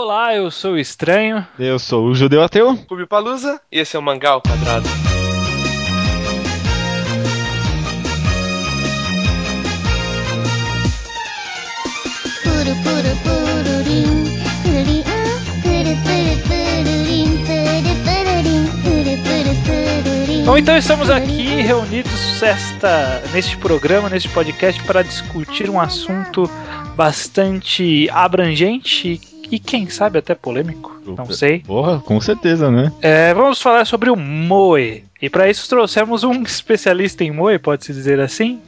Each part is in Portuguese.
Olá, eu sou o Estranho. Eu sou o Judeu Ateu. Rubi Palusa e esse é o Mangá ao Quadrado. Puru puru pururim, pururim, ah, puru puru pururim, puru pururim, puru puru pururim. Bom, então estamos aqui reunidos esta, neste programa, neste podcast, para discutir um assunto bastante abrangente e quem sabe até polêmico. Não sei. Porra, com certeza, né? É, vamos falar sobre o Moe. E para isso trouxemos um especialista em Moe, pode-se dizer assim.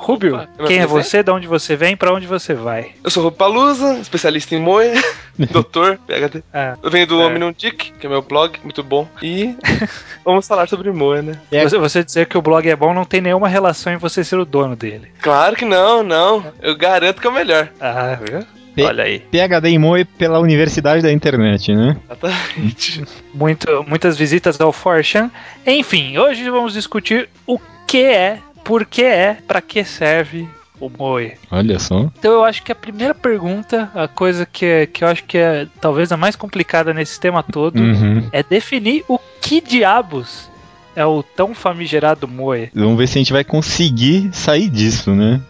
Rubio, Opa, quem é você, de onde você vem, para onde você vai? Eu sou o Rubi Palusa, especialista em moe, doutor, PhD. Ah, Eu venho do É. Homem Não Dick, que é meu blog, muito bom. E vamos falar sobre moe, né? É. você, você dizer que o blog é bom não tem nenhuma relação em você ser o dono dele. Claro que não, não. Eu garanto que é o melhor. Ah, viu? Pe- Olha aí. PHD em Moe pela Universidade da Internet, né? Exatamente. Muito, muitas visitas ao Forchan. Enfim, hoje vamos discutir o que é, por que é, para que serve o Moe. Olha só. Então eu acho que a primeira pergunta, a coisa que, é, que eu acho que é talvez a mais complicada nesse tema todo, Uhum. é definir o que diabos é o tão famigerado Moe. Vamos ver se a gente vai conseguir sair disso, né?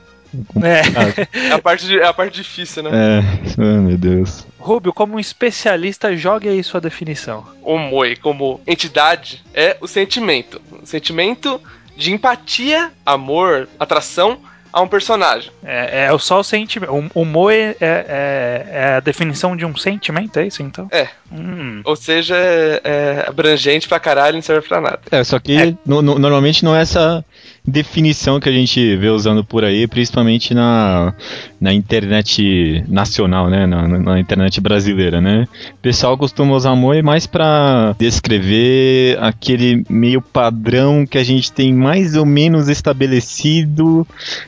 É, É a parte, de- é a parte difícil, né? É, oh, meu Deus. Rubio, como um especialista, jogue aí sua definição. O moe, como entidade, é o sentimento. O sentimento de empatia, amor, atração a um personagem. É, é só o sentimento. O, o Moe é, é- é a definição de um sentimento, é isso então? É. Hum. Ou seja, é, é abrangente pra caralho e não serve pra nada. É, só que no- no- normalmente não é essa definição que a gente vê usando por aí, principalmente na, na internet nacional, né? Na, na- internet brasileira, né? O pessoal costuma usar Moe mais pra descrever aquele meio padrão que a gente tem mais ou menos estabelecido,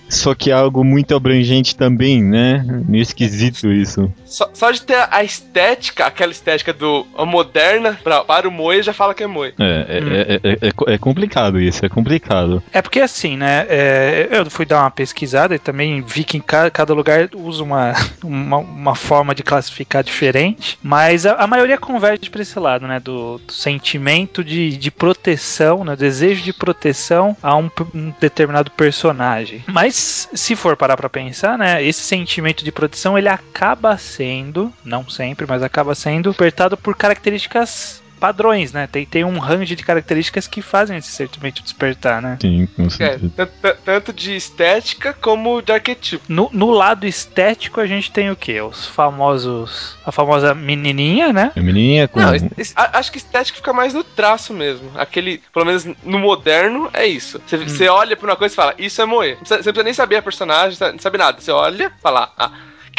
só que é algo muito abrangente também, né? Meio esquisito isso. Só, só de ter a estética, aquela estética do a moderna pra, para o moe, já fala que é moe. É, é, é, é- é é complicado isso, é complicado. É porque assim, né? é, eu fui dar uma pesquisada e também vi que em ca- cada lugar usa uma, uma, uma forma de classificar diferente, mas a, a maioria converge para esse lado, né? Do, do sentimento de, de proteção, né? Desejo de proteção a um, um determinado personagem. Mas se for parar para pensar, né? Esse sentimento de proteção ele acaba sendo, não sempre, mas acaba sendo apertado por características padrões, né? Tem, tem um range de características que fazem esse sentimento despertar, né? Sim, com É, certeza. tanto, tanto de estética como de arquetipo. No, no lado estético a gente tem o que? Os famosos. A famosa menininha, né? A menininha com. Não, es- es- a- acho que estética fica mais no traço mesmo. Aquele, pelo menos no moderno, é isso. Você você olha pra uma coisa e fala, isso é moe. Você não precisa nem saber a personagem, não sabe nada. Você olha e fala, ah,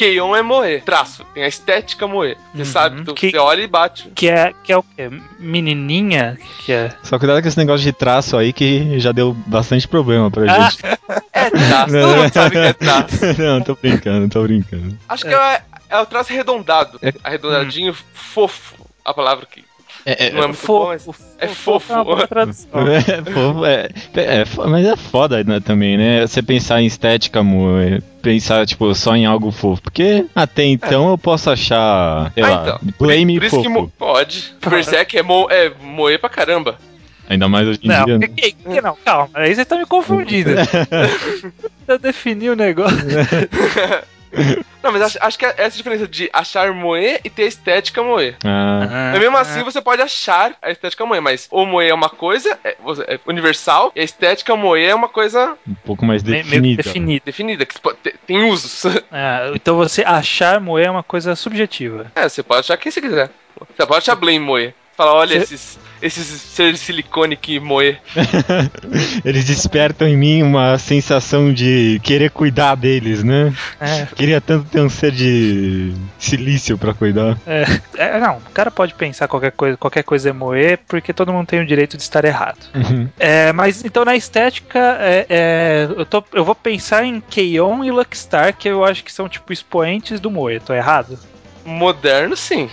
Keion é moe. Traço, tem a estética moe. Você Uhum. sabe, tu- Que- você olha e bate. Que é, que é o quê? Menininha? Que é. Só cuidado com esse negócio de traço aí que já deu bastante problema pra Ah, gente. É traço, todo mundo sabe que é traço. Não, tô brincando, tô brincando. Acho que é, é o traço arredondado. É- Arredondadinho, fofo. A palavra que É, não é muito bom, mas fofo, é fofo. é uma boa tradução. é, pô, é, é fo- mas é foda né, também, né? Você pensar em estética, amor, é pensar, tipo, só em algo fofo. Porque até então eu posso achar, sei Ah, lá, então. blame Por isso fofo. que mo- pode. Berserk é, mo é moe pra caramba. Ainda mais hoje em Não, dia. né? que- que- não, calma, aí você tá me confundindo. Eu defini o negócio. Não, mas acho, acho que é essa diferença de achar moe e ter estética moe. Ah, Mas mesmo assim você pode achar a estética moe, mas o moe é uma coisa é, é universal e a estética moe é uma coisa um pouco mais definida. definido. definida, que tem usos. Ah, então você achar moer é uma coisa subjetiva. É, você pode achar quem você quiser. Você pode achar blame moe. Fala, olha Cê- esses, esses seres de silicone que moe. Eles despertam em mim uma sensação de querer cuidar deles, né? É, Queria tanto ter um ser de silício pra cuidar. é, é, não, o cara pode pensar qualquer coisa, qualquer coisa é moer, porque todo mundo tem o direito de estar errado. Uhum. É, mas então na estética, é, é, eu, tô, eu vou pensar em Keion e Luckstar, que eu acho que são tipo expoentes do moe. Tô errado? Moderno, sim.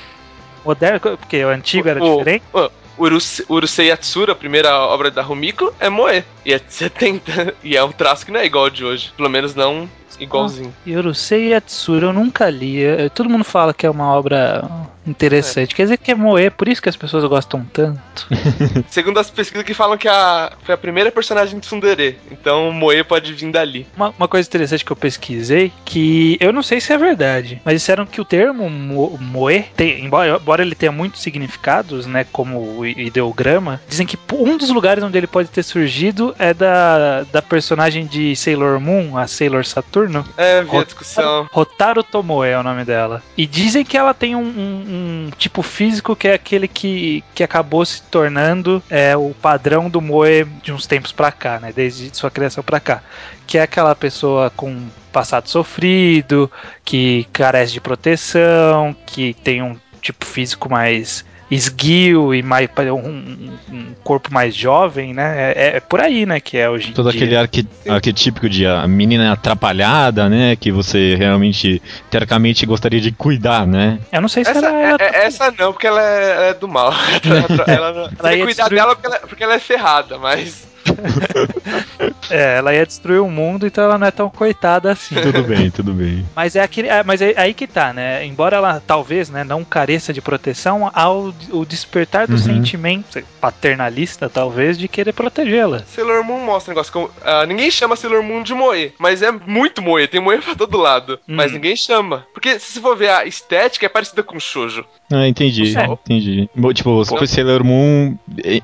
Moderno, porque o antigo era O- diferente. o- Uruse- Urusei Yatsura, a primeira obra da Rumiko, é moe. E é de 70. E é um traço que não é igual ao de hoje. Pelo menos não igualzinho. Yorusei Yatsura eu nunca li. Todo mundo fala que é uma obra interessante. Quer dizer que é Moe, por isso que as pessoas gostam tanto. Segundo as pesquisas que falam que a, foi a primeira personagem de Tsundere. Então Moe pode vir dali. Uma, uma coisa interessante que eu pesquisei, que eu não sei se é verdade, mas disseram que o termo mo- moe, tem, embora, embora ele tenha muitos significados, né, como o ideograma, dizem que um dos lugares onde ele pode ter surgido é da, da personagem de Sailor Moon, a Sailor Saturno. É, vi a discussão. Hotaru Tomoe é o nome dela. E dizem que ela tem um, um- um tipo físico que é aquele que, que acabou se tornando é, o padrão do Moe de uns tempos pra cá, né? Desde sua criação pra cá. Que é aquela pessoa com passado sofrido, que carece de proteção, que tem um tipo físico mais esguio e mais um, um- corpo mais jovem, né? É, é por aí, né? Que é hoje em Todo dia. aquele arque, arquetípico de a menina atrapalhada, né? Que você realmente, teoricamente, gostaria de cuidar, né? Eu não sei se Essa, ela, ela é- é- essa não, porque ela é, ela é do mal. ela não, Ela você ia cuidar destruir- dela porque ela, porque ela é ferrada, mas. É, ela ia destruir o mundo, então ela não é tão coitada assim. Tudo bem, tudo bem. Mas é aquele, é, mas é aí que tá, né? Embora ela talvez, né, não careça de proteção, ao o despertar do Uhum. sentimento paternalista, talvez, de querer protegê-la. Sailor Moon mostra um negócio como. ah, ninguém chama Sailor Moon de Moe, mas é muito Moe, tem Moe pra todo lado. Hum. Mas ninguém chama. Porque se você for ver a estética, é parecida com Shoujo. Ah, entendi, É. entendi. Tipo, o Sailor Moon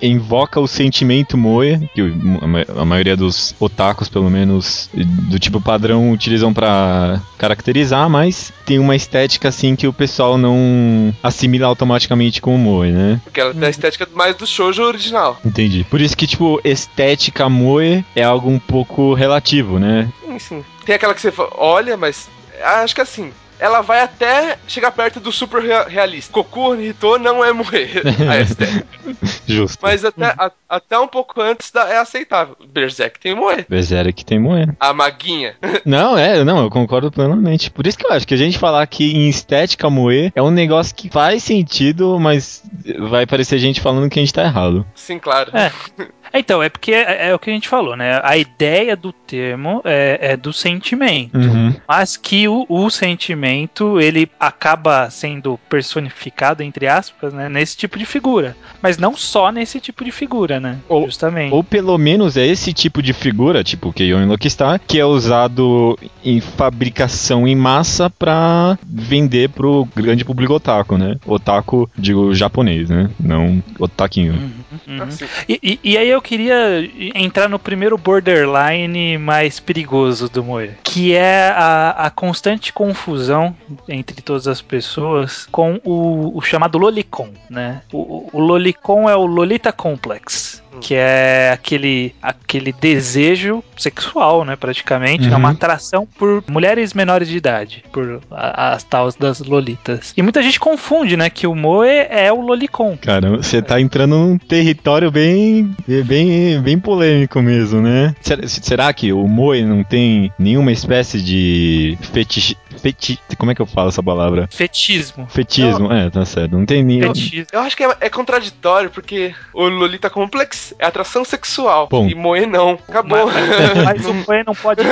invoca o sentimento moe, que a ma- a maioria dos otakus, pelo menos, do tipo padrão, utilizam pra caracterizar, mas tem uma estética assim que o pessoal não assimila automaticamente com o moe, né? Porque ela tem a estética mais do Shoujo original. Entendi. Por isso que, tipo, estética moe é algo um pouco relativo, né? Sim, sim. Tem aquela que você olha, mas. Acho que assim. Ela vai até chegar perto do super rea- realista. Goku Hito não é estética. Justo. Mas até, a- até um pouco antes da- é aceitável. Berserk tem Moe. Berserk tem moe. A maguinha. Não, é, não, eu concordo plenamente. Por isso que eu acho que a gente falar que em estética moe é um negócio que faz sentido, mas vai parecer gente falando que a gente tá errado. Sim, claro. É. Então, é porque é, é o que a gente falou, né? A ideia do termo é, é do sentimento. Uhum. Mas que o, o sentimento ele acaba sendo personificado, entre aspas, né, nesse tipo de figura. Mas não só nesse tipo de figura, né? Ou- Justamente. Ou pelo menos é esse tipo de figura, tipo o Keion Lokistar, que é usado em fabricação em massa pra vender pro grande público otaku, né? Otaku, digo japonês, né? Não otaquinho. Uhum. Assim, E, e- e aí eu queria entrar no primeiro borderline mais perigoso do Moe, que é a, a constante confusão entre todas as pessoas com o, o chamado Lolicon, né? O, o Lolicon é o Lolita Complex, que é aquele, aquele desejo sexual, né, praticamente, é Uhum. uma atração por mulheres menores de idade, por a- as tais das Lolitas. E muita gente confunde, né, que o Moe é o Lolicon. Cara, você tá entrando num território bem, bem, bem polêmico mesmo, né? Será, será que o Moe não tem nenhuma espécie de fetiche, feti, como é que eu falo essa palavra? Fetismo. Fetismo, é, tá certo. Não tem nenhum. Fetismo. Eu acho que é, é contraditório, porque o Lolita Complex é atração sexual. Bom. E Moe não. Acabou. Mas, mas o Moe não pode.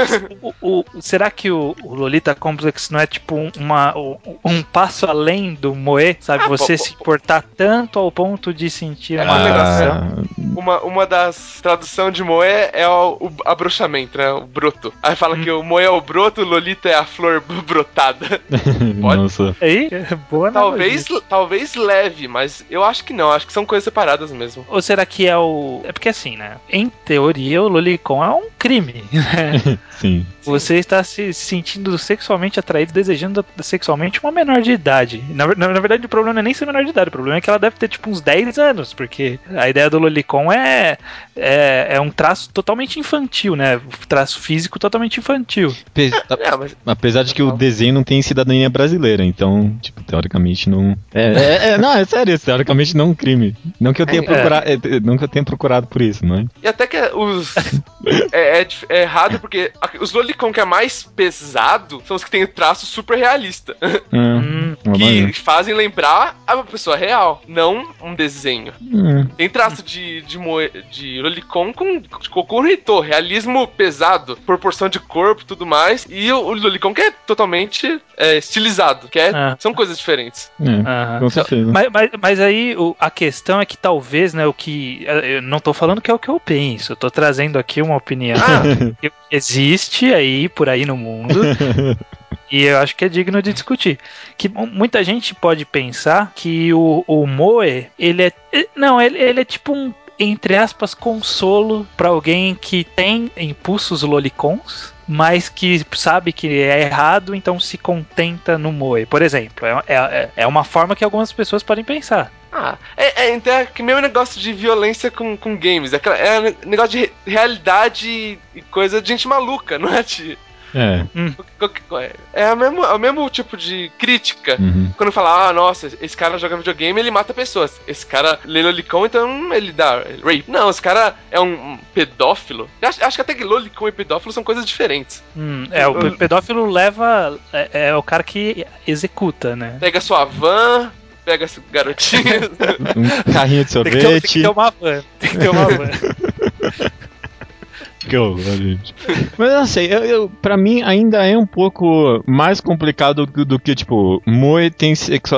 O, o- será que o, o Lolita Complex não é tipo um- uma, um, um passo além do Moe? Sabe? Ah, Você pô, se importar tanto ao ponto de sentir É uma uma atração. Ah, uma, uma das traduções de Moe é o, o abrochamento, né? O broto. Aí fala que o Moe é o broto, o Lolita é a flor b- brotada. Pode? nossa. Aí, boa Talvez, analogia. talvez leve, mas eu acho que não. Acho que são coisas separadas mesmo. Ou será que é o. É porque assim, né? Em teoria, o Lolicon é um crime. né? Sim. Você está se sentindo sexualmente atraído, desejando sexualmente uma menor de idade. Na, na- na verdade, o problema não é nem ser menor de idade, o problema é que ela deve ter tipo uns 10 anos, porque a ideia do Lolicon é, é, é um traço totalmente infantil, né? Um traço físico totalmente infantil. Pe- É, mas Apesar de que o desenho não tem cidadania brasileira, então, tipo, teoricamente não. É, é, é, não, é sério, teoricamente não é um crime. Não que eu tenha É. procurado, é, não que eu tenha procurado por isso, não é? E até que os. é, é é errado porque os Lolicon que é mais pesado são os que tem o traço super realista. Ah, Hum, Uma que fazem lembrar a pessoa real, não um desenho. Hum, Tem traço de, de, moe, de lolicon com de cocô reitor, realismo pesado, proporção de corpo e tudo mais. E o, o lolicon que é totalmente é, estilizado, que é, Ah. são coisas diferentes. é, com certeza. Mas, mas, mas aí o- a questão é que talvez, né, o que. Eu não tô falando que é o que eu penso, eu tô trazendo aqui uma opinião Ah, que existe aí por aí no mundo. E eu acho que é digno de discutir. Que mu- muita gente pode pensar que o, o Moe, ele é. Não, ele, ele é tipo um, entre aspas, consolo pra alguém que tem impulsos lolicons, mas que sabe que é errado, então se contenta no Moe. Por exemplo, é, é, é uma forma que algumas pessoas podem pensar. ah, é, é, então é que mesmo negócio de violência com, com games. É, aquela- é negócio de re- realidade e coisa de gente maluca, não é? De, É. é, a mesmo, é o mesmo tipo de crítica. uhum. Quando fala, ah, nossa, esse cara joga videogame, ele mata pessoas. Esse cara lê Lolicon, então ele dá rape. Não, esse cara é um, pedófilo. Acho, acho que até que Lolicon e pedófilo são coisas diferentes. Hum, é, o Eu- pedófilo leva. É, é o cara que executa, né? Pega sua van, pega esse garotinho. Um carrinho de Tem que, ter, tem que sorvete. ter uma van. Tem que ter uma van. Que horror, gente. Mas não sei, eu, eu, pra mim ainda é um pouco mais complicado do, do que, tipo, Moe tem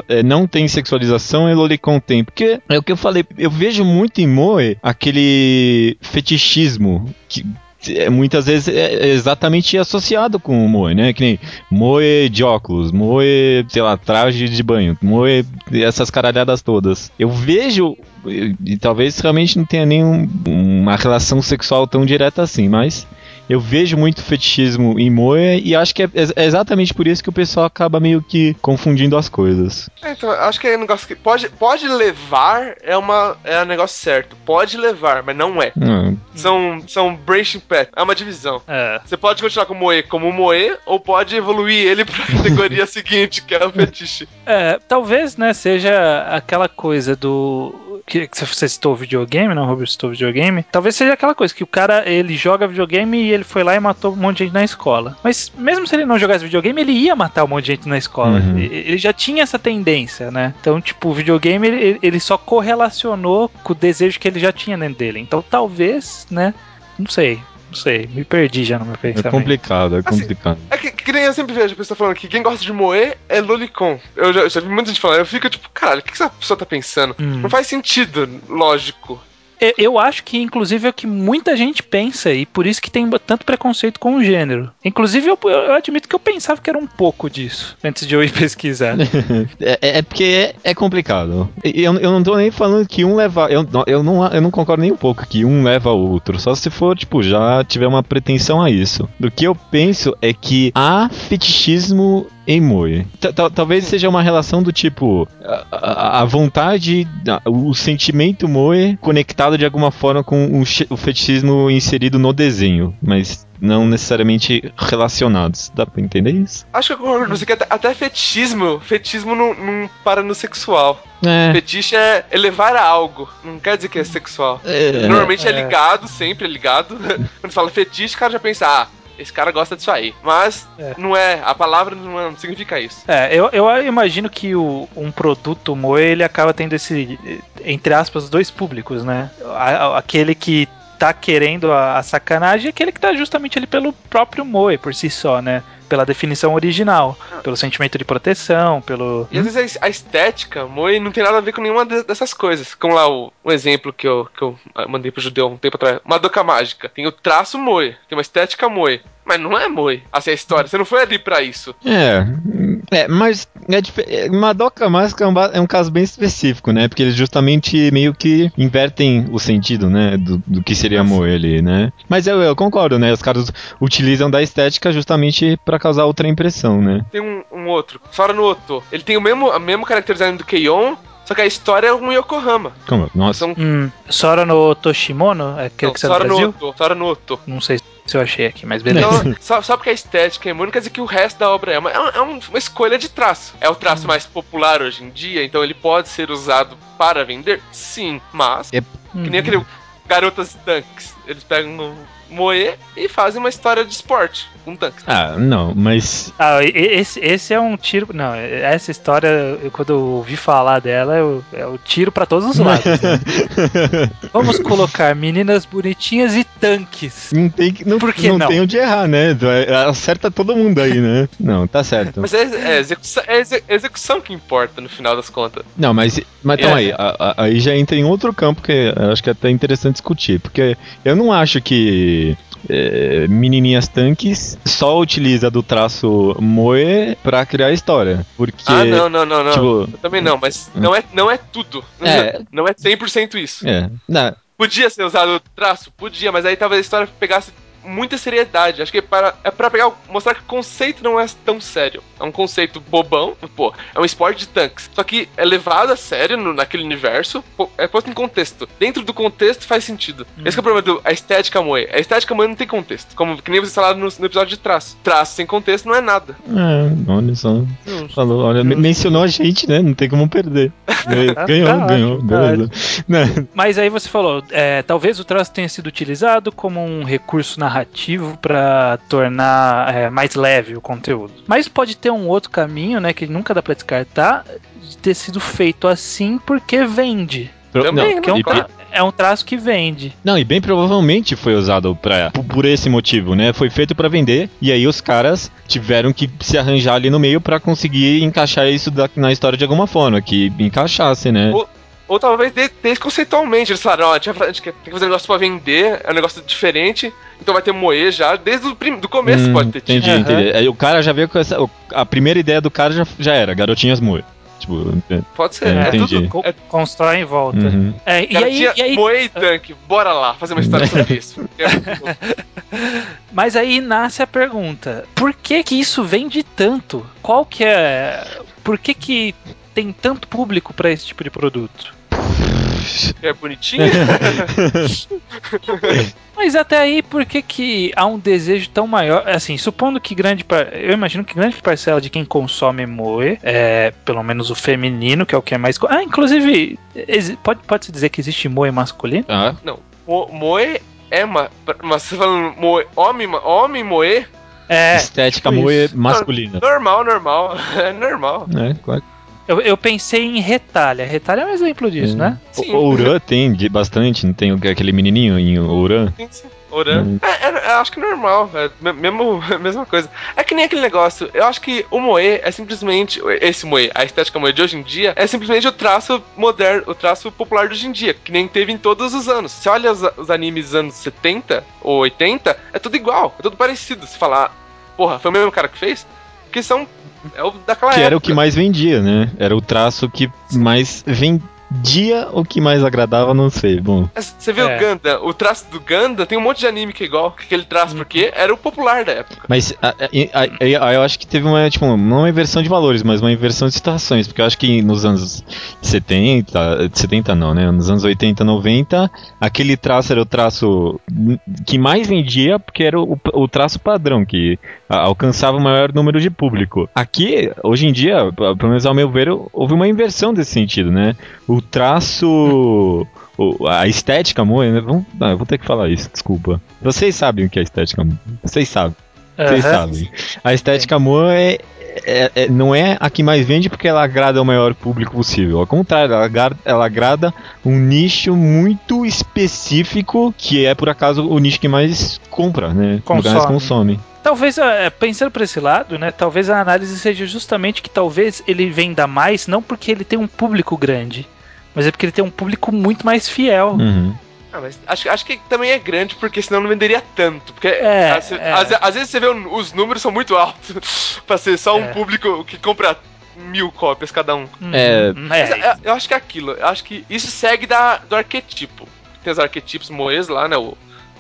é, não tem sexualização e Lolicon tem. Porque é o que eu falei, eu vejo muito em Moe aquele fetichismo que. É, muitas vezes é exatamente associado com o Moe, né? Que nem Moe de óculos, Moe, sei lá, traje de banho, Moe, essas caralhadas todas. Eu vejo e, talvez realmente não tenha nenhum uma relação sexual tão direta assim, mas eu vejo muito fetichismo em Moe e acho que é, ex- é exatamente por isso que o pessoal acaba meio que confundindo as coisas. É, então, acho que é um negócio que pode, pode levar, é, uma, é um negócio certo. Pode levar, mas não é. Hum, São, são branching path, é uma divisão. É. Você pode continuar com o Moe como Moe, ou pode evoluir ele pra categoria seguinte, que é o fetiche. É, talvez, né, seja aquela coisa do. Que você citou o videogame, não? O Robert citou o videogame. Talvez seja aquela coisa que o cara ele joga videogame e ele foi lá e matou um monte de gente na escola. Mas mesmo se ele não jogasse videogame, ele ia matar um monte de gente na escola. Uhum. Ele já tinha essa tendência, né? Então, tipo, o videogame ele, ele só correlacionou com o desejo que ele já tinha dentro dele. Então, talvez, né? Não sei, não sei. Me perdi já no meu é pensamento. complicado, é Assim, complicado. É que, que nem eu sempre vejo a pessoa falando que quem gosta de Moe é Lolicon. Eu já, já vi muita gente falando, eu fico tipo, caralho, o que essa pessoa tá pensando? Hum. Não faz sentido, lógico. Eu- acho que, inclusive, é o que muita gente pensa e por isso que tem tanto preconceito com o gênero. Inclusive, eu, eu admito que eu pensava que era um pouco disso antes de eu ir pesquisar. É, é- é porque é, é complicado. Eu, eu não tô nem falando que um leva. Eu, não- eu, não, eu não concordo nem um pouco que um leva o outro. Só se for, tipo, já tiver uma pretensão a isso. Do que eu penso é que há fetichismo em Moe. Ta- ta- Talvez seja uma relação do tipo. A, a- a vontade, a- o sentimento Moe conectado de alguma forma com o, o fetichismo inserido no desenho. Mas não necessariamente relacionados. Dá pra entender isso? Acho que eu concordo que até, até fetichismo, fetichismo não, não para no sexual. É. Fetiche é elevar a algo, não quer dizer que é sexual. é- Normalmente é. é. ligado, sempre é ligado. Quando fala fetiche, o cara já pensa, ah, esse cara gosta disso aí. Mas É. não é, a palavra não, não significa isso. É, eu, eu imagino que o, um produto Moe ele acaba tendo esse, entre aspas, dois públicos, né? A- aquele que tá querendo a, a sacanagem e aquele que tá justamente ali pelo próprio Moe por si só, né? Pela definição original, pelo sentimento de proteção, pelo. E às vezes a estética, Moe, não tem nada a ver com nenhuma de- dessas coisas. Como lá o, um exemplo que eu, que eu ah, mandei pro judeu um tempo atrás. Madoka Mágica. Tem o traço Moe, tem uma estética Moe. Mas não é Moe. Assim, a história. Você não foi ali pra isso. É, é mas é dif- é, Madoka Mágica é um, ba- é um caso bem específico, né? Porque eles justamente meio que invertem o sentido, né? Do, do que seria Moe ali, né? Mas eu, eu concordo, né? Os caras utilizam da estética justamente pra causar outra impressão, né? Tem um, um outro, Sora no Oto. Ele tem o mesmo, a mesmo character design do Keion, só que a história é um Yokohama. Como? Nossa. São Hum, Sora no Toshimono, é aquele não, que saiu Sora no? Oto. Sora no Oto. Não sei se eu achei aqui, mas beleza. Então, só, só porque a estética é imune, quer dizer que o resto da obra é uma, é um- é um- uma escolha de traço. É o traço mais popular hoje em dia, então ele pode ser usado para vender? Sim, mas. É- Que nem aquele Garotas Dunks. Eles pegam no Moe e fazem uma história de esporte com tanques. Ah, não, mas. Ah, esse, esse é um tiro. Não, essa história, eu- quando eu ouvi falar dela, eu- é o tiro pra todos os lados. né? Vamos colocar meninas bonitinhas e tanques. não tem, que- não, Por que não não? tem onde errar, né? Acerta todo mundo aí, né? Não, tá certo. Mas é, é execução, é exe- execução que importa no final das contas. Não, mas, mas então É. aí, a- a- aí já entra em outro campo que eu acho que é até interessante discutir, porque eu não acho que é, menininhas tanques só utiliza do traço Moe pra criar história, porque ah, não, não, não, não. tipo, Eu também não, mas não é, não é tudo. É. Não é 100% isso. é, não, Podia ser usado o traço? Podia, mas aí talvez a história pegasse muita seriedade. Acho que é para, é pra pegar, mostrar que o conceito não é tão sério. É um conceito bobão, pô, é um esporte de tanques. Só que é levado a sério no- naquele universo, pô, é posto em contexto. Dentro do contexto faz sentido. Esse que é o problema do a estética moe. A estética moe não tem contexto. Como que nem vocês falaram no, no episódio de traço. Traço sem contexto não é nada. é, olha só, falou, olha, me- mencionou a gente, né? Não tem como perder. Ganhou, tá ganhou, ótimo, beleza. Né? Mas aí você falou, é, talvez o traço tenha sido utilizado como um recurso narrativo pra tornar é, mais leve o conteúdo. Mas pode ter um outro caminho, né, que nunca dá pra descartar, de ter sido feito assim porque vende. Também, Porque é um, tra- é um traço que vende. Não, e bem provavelmente foi usado pra, por, por esse motivo, né? Foi feito pra vender e aí os caras tiveram que se arranjar ali no meio pra conseguir encaixar isso da- na história de alguma forma, que encaixasse, né? Ou- Ou talvez de- desde conceitualmente. Eles falaram, ó, a gente, tem que fazer um negócio pra vender, é um negócio diferente, então vai ter moe já, desde o prim- do começo Hum, pode ter tido. Entendi, Aham. entendi. Aí o cara já veio com essa. A primeira ideia do cara já, já era, garotinhas moe. Tipo, Pode ser. É, É, entendi. tudo. É, Constrói em volta. uhum. É, e, aí, e aí- moe e tanque, bora lá, fazer uma história sobre isso. É, mas aí nasce a pergunta: por que que isso vende tanto? Qual que é. Por que que tem tanto público pra esse tipo de produto? é bonitinho. Mas até aí, por que, que há um desejo tão maior? Assim, supondo que grande. par- Eu imagino que grande parcela de quem consome Moe, é, pelo menos o feminino, que é o que é mais. Ah, inclusive, exi- pode, pode-se dizer que existe Moe masculino? Ah, Mo- moe é uma. Mas você falando moe, homem, ma- homem moe, É. estética tipo moe isso. masculina. normal, normal. É normal. É, claro. Eu, eu pensei em retalha. Retalha é um exemplo disso, É. né? Sim. O Ouran tem de bastante, não tem aquele menininho em Ouran? Sim, sim. Oran. Hum. É, é, eu acho que normal, é me- mesmo, mesma coisa. É que nem aquele negócio, eu acho que o Moe é simplesmente, esse Moe, a estética Moe de hoje em dia, é simplesmente o traço moderno, o traço popular de hoje em dia, que nem teve em todos os anos. Você olha os, os animes dos anos 70 ou 80, é tudo igual, é tudo parecido. Se falar, porra, foi o mesmo cara que fez? Porque são, é o daquela Que época. era o que mais vendia, né? Era o traço que mais vendia, o que mais agradava, não sei. Bom, Você vê É. o Gundam, o traço do Gundam, tem um monte de anime que é igual, que aquele traço, porque era o popular da época. Mas a- a- a- eu acho que teve uma, tipo, não uma inversão de valores, mas uma inversão de situações, porque eu acho que nos anos 70, 70 não, né? Nos anos 80, 90, aquele traço era o traço que mais vendia, porque era o, o traço padrão, que alcançava o maior número de público. Aqui, hoje em dia, pelo menos ao meu ver, houve uma inversão desse sentido, né? O traço. o- a estética moe, né? Vamos, ah, eu vou ter que falar isso, desculpa. Vocês sabem o que é estética moe. Vocês sabem. Vocês Aham. sabem. A estética Moa é, é- é- não é a que mais vende porque ela agrada o maior público possível. Ao contrário, ela agrada, ela agrada um nicho muito específico que é, por acaso, o nicho que mais compra, né? Que mais Consome. consome. Talvez, é, pensando por esse lado, né? Talvez a análise seja justamente que talvez ele venda mais, não porque ele tem um público grande, mas é porque ele tem um público muito mais fiel. Uhum. Ah, mas acho, acho que também é grande, porque senão não venderia tanto. Porque É, às, é. às- às vezes você vê os números são muito altos pra ser só um É. público que compra mil cópias cada um. Uhum. É. Mas É, eu, eu acho que é aquilo. Eu acho que isso segue da, do arquetipo. Tem os arquetipos moes lá, né? O,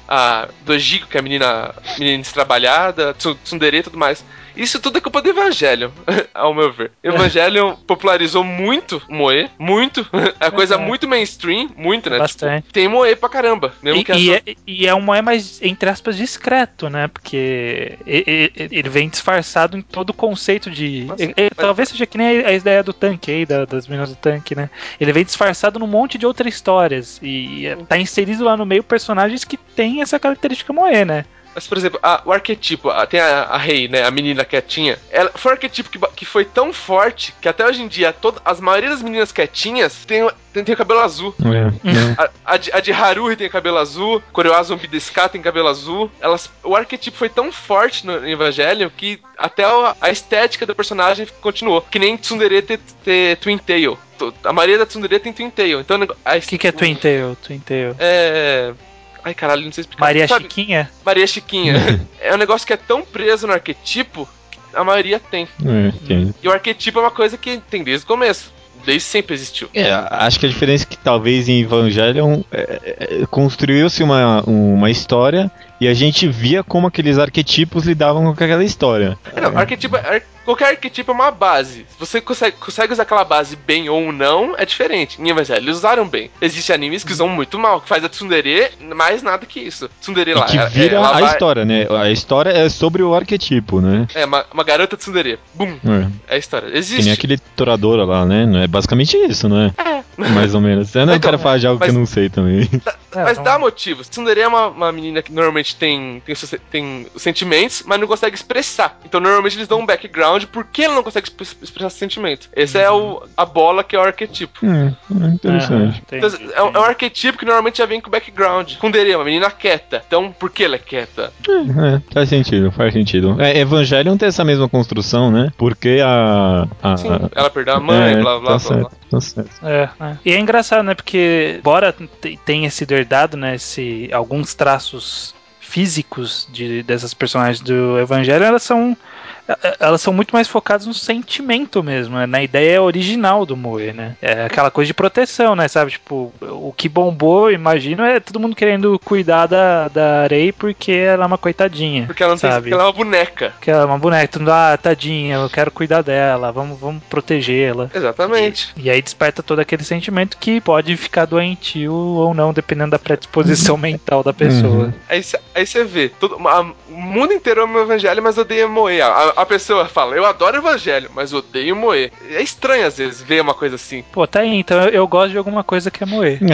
a Dojiko, que é a menina, menina trabalhada, Tsundere e tudo mais. Isso tudo é culpa do Evangelho, ao meu ver. Evangelho popularizou muito Moe, muito. É coisa É. muito mainstream, muito, né? Bastante. Tipo, tem Moe pra caramba. Mesmo E, que e é, e é um moé mais, entre aspas, discreto, né? Porque ele vem disfarçado em todo o conceito de. Mas- e- e- mas- Talvez seja que nem a ideia do tanque aí, da- das meninas do tanque, né? Ele vem disfarçado num monte de outras histórias. E é- tá inserido lá no meio personagens que têm essa característica moé, né? Mas, por exemplo, a- o arquetipo, a- tem a, a Rei, né? A menina quietinha. Ela foi um arquetipo que, que foi tão forte que até hoje em dia, toda, as maioria das meninas quietinhas tem, tem, tem o cabelo azul. É, né? A, a de, a de Haruhi tem cabelo azul, Koreoa Zumbi Deska tem cabelo azul. Elas, o arquetipo foi tão forte no Evangelho que até a, a estética do personagem continuou. Que nem Tsundere ter, ter Twin Tail. A maioria da Tsundere tem Twin Tail. Então, O que, que é Twin Tail? Twin Tail? É. Ai, caralho, não sei explicar. Maria Sabe, Chiquinha? Maria Chiquinha. é um negócio que é tão preso no arquetipo que a maioria tem. É. E o arquetipo é uma coisa que tem desde o começo. Desde sempre existiu. É, acho que a diferença é que talvez em Evangelion é, é, construiu-se uma, uma história e a gente via como aqueles arquetipos lidavam com aquela história. É, Não, arquetipo, ar- qualquer arquetipo é uma base. Se você consegue, consegue usar aquela base bem ou não, é diferente. Em Evangelho, eles usaram bem. Existem animes que usam muito mal, que faz a Tsundere mais nada que isso. Tsundere E lá. que ela- vira ela a vai- história, né? A história é sobre o arquetipo, né? É, uma, uma garota Tsundere. Bum, É. é a história. Que Existe. nem aquele toradora lá, né? É basicamente isso, não é? Mais ou menos. Eu não Então, quero falar de algo mas- que eu não sei também. Mas não- dá motivos. Tsundere é uma, uma menina que normalmente tem, tem, tem os sentimentos, mas não consegue expressar. Então, normalmente eles dão um background porque ela não consegue exp- expressar sentimento. Esse é o, a bola que é o arquetipo. Hum, é interessante. Ah, Então, entendi, é, um- é um arquetipo que normalmente já vem com background. Kundere é uma menina quieta. Então, por que ela é quieta? É, faz sentido, faz sentido. É, Evangelion tem essa mesma construção, né? Porque a. a Sim, ela perdeu a mãe, é, blá blá tá blá. certo, blá. tá certo. É, é. E é engraçado, né? Porque, embora te- tenha sido herdado, né? Esse, alguns traços físicos de, dessas personagens do Evangelho, elas são. Eh, Elas são muito mais focadas no sentimento mesmo, né? na ideia original do Moe, né? É aquela coisa de proteção, né? Sabe? Tipo, o que bombou, imagino, é todo mundo querendo cuidar da, da Arei porque ela é uma coitadinha. Porque ela não tem sabe? porque ela é uma boneca. Que ela é uma boneca, todo mundo, ah, tadinha, eu quero cuidar dela, vamos, vamos protegê-la. Exatamente. E aí desperta todo aquele sentimento que pode ficar doentio ou não, dependendo da predisposição mental da pessoa. Uhum. Aí você vê, todo, a- o mundo inteiro ama o evangelho, mas odeia Moe. A, a pessoa fala, eu adoro o evangelho, mas odeio Moe. É estranho às vezes ver uma coisa assim. Pô, tá aí, então eu, eu gosto de alguma coisa que é Moe.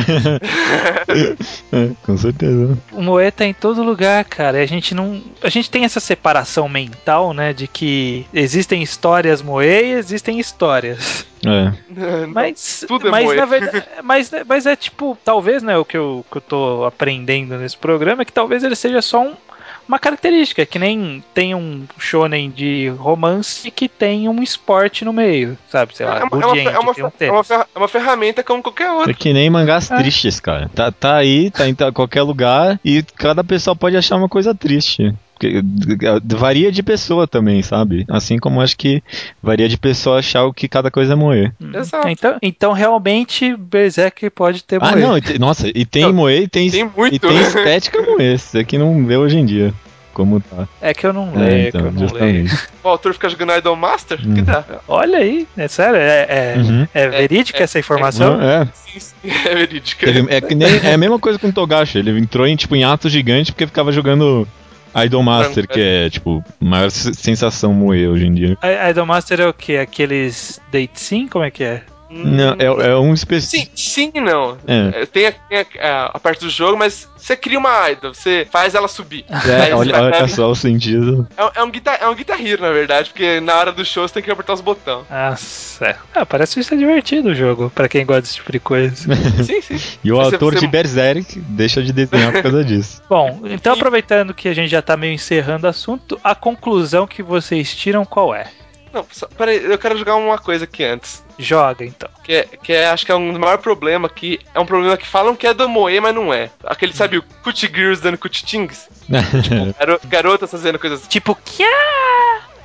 É, com certeza. O Moe tá em todo lugar, cara. E a gente não. A gente tem essa separação mental, né? De que existem histórias Moe e existem histórias. É. Mas, Tudo é mas na verdade, mas, mas é tipo, talvez, né, o que eu, que eu tô aprendendo nesse programa é que talvez ele seja só um- uma característica, que nem tem um shonen de romance que tem um esporte no meio, sabe? Sei lá, É uma, é uma, é uma, um é uma é uma ferramenta como qualquer outra. É que nem mangás É. tristes, cara. Tá, tá aí, tá em qualquer lugar e cada pessoa pode achar uma coisa triste. Eh, Varia de pessoa também, sabe? Assim como acho que varia de pessoa achar o que cada coisa é moer. Hum. Exato. Então, então realmente Berserk pode ter Ah, Moe. não, e te- nossa, e tem Não, moer e tem, Tem muito. e tem estética moer. Isso aqui não vê hoje em dia. Como tá. É que eu não É, leio, então, que eu não leio. O autor fica jogando Idol Master? Hum. Que dá. Olha aí, é sério, é, é, Uhum. é verídica é- essa informação? Não, é. Sim, sim, é verídica. Ele- é, nem- é a mesma coisa com o Togashi. Ele entrou em, tipo, em ato gigante porque ficava jogando Idol Master, que é, tipo, maior se- sensação moer hoje em dia. A Idolmaster é o quê? Aqueles date sim? Como é que é? Não, é, é um específico. Sim, sim não. É. É, Tem, a, tem a- a parte do jogo, mas você cria uma idol, você faz ela subir. É, olha, vai- olha só o sentido. É, um- é um guitar, é um Guitar Hero, na verdade, porque na hora do show você tem que apertar os botões. Nossa. Ah, parece que isso é divertido o jogo, pra quem gosta desse tipo de coisa. sim, sim. E o Você- autor você- de Berserk deixa de desenhar por causa disso. Bom, então aproveitando que a gente já tá meio encerrando o assunto, a conclusão que vocês tiram qual é? Não, só, peraí, eu quero jogar uma coisa aqui antes. Joga então. Que, é, que é, acho que é um dos maiores problemas que é um problema que falam que é do Moe, mas não é. Aquele, sabe, o Cut Girls dando Cut Tings? Garo, garotas fazendo coisas Tipo, que